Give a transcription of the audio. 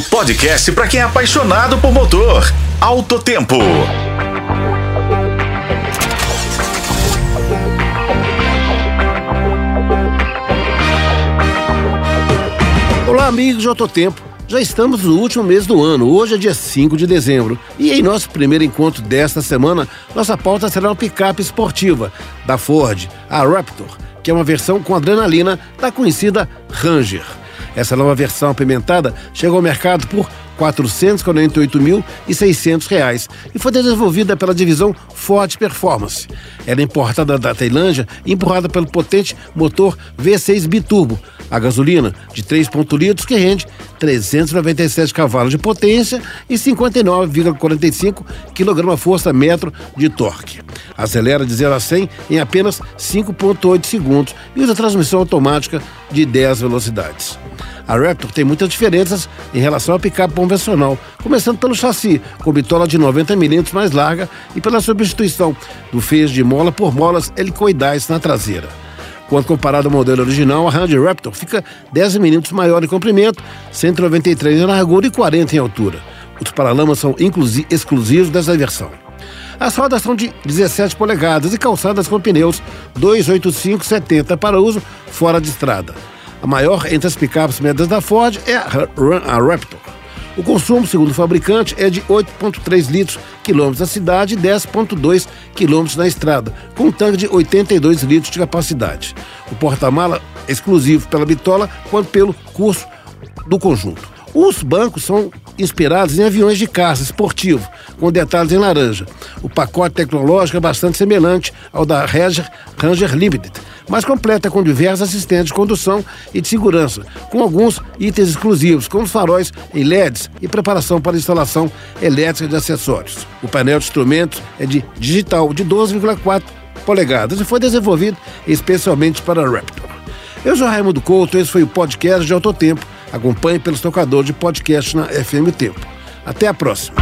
O podcast para quem é apaixonado por motor. Alto Tempo. Olá, amigos de Autotempo. Já estamos no último mês do ano, hoje é dia 5 de dezembro. E em nosso primeiro encontro desta semana, nossa pauta será uma picape esportiva da Ford, a Raptor, que é uma versão com adrenalina da conhecida Ranger. Essa nova versão apimentada chegou ao mercado por R$ 448.600 e foi desenvolvida pela divisão Ford Performance. Ela é importada da Tailândia e empurrada pelo potente motor V6 biturbo, a gasolina de 3,8 litros que rende 397 cavalos de potência e 59,45 kgf metro de torque. Acelera de 0 a 100 em apenas 5,8 segundos e usa transmissão automática de 10 velocidades. A Raptor tem muitas diferenças em relação à picape convencional, começando pelo chassi, com bitola de 90 mm mais larga e pela substituição do feixe de mola por molas helicoidais na traseira. Quando comparado ao modelo original, a Ranger Raptor fica 10 minutos maior em comprimento, 193 em largura e 40 em altura. Os paralamas são exclusivos dessa versão. As rodas são de 17 polegadas e calçadas com pneus 285-70 para uso fora de estrada. A maior entre as picapes médias da Ford é a, Raptor. O consumo, segundo o fabricante, é de 8,3 litros quilômetros na cidade e 10,2 quilômetros na estrada, com um tanque de 82 litros de capacidade. O porta-mala é exclusivo pela bitola quanto pelo curso do conjunto. Os bancos são inspirados em aviões de caça esportivo, com detalhes em laranja. O pacote tecnológico é bastante semelhante ao da Ranger, Ranger Limited, mas completa com diversos assistentes de condução e de segurança, com alguns itens exclusivos, como faróis em LEDs e preparação para instalação elétrica de acessórios. O painel de instrumentos é de digital de 12,4 polegadas e foi desenvolvido especialmente para a Raptor. Eu sou Raimundo Couto, esse foi o podcast de Autotempo. Acompanhe pelos tocadores de podcast na FM Tempo. Até a próxima.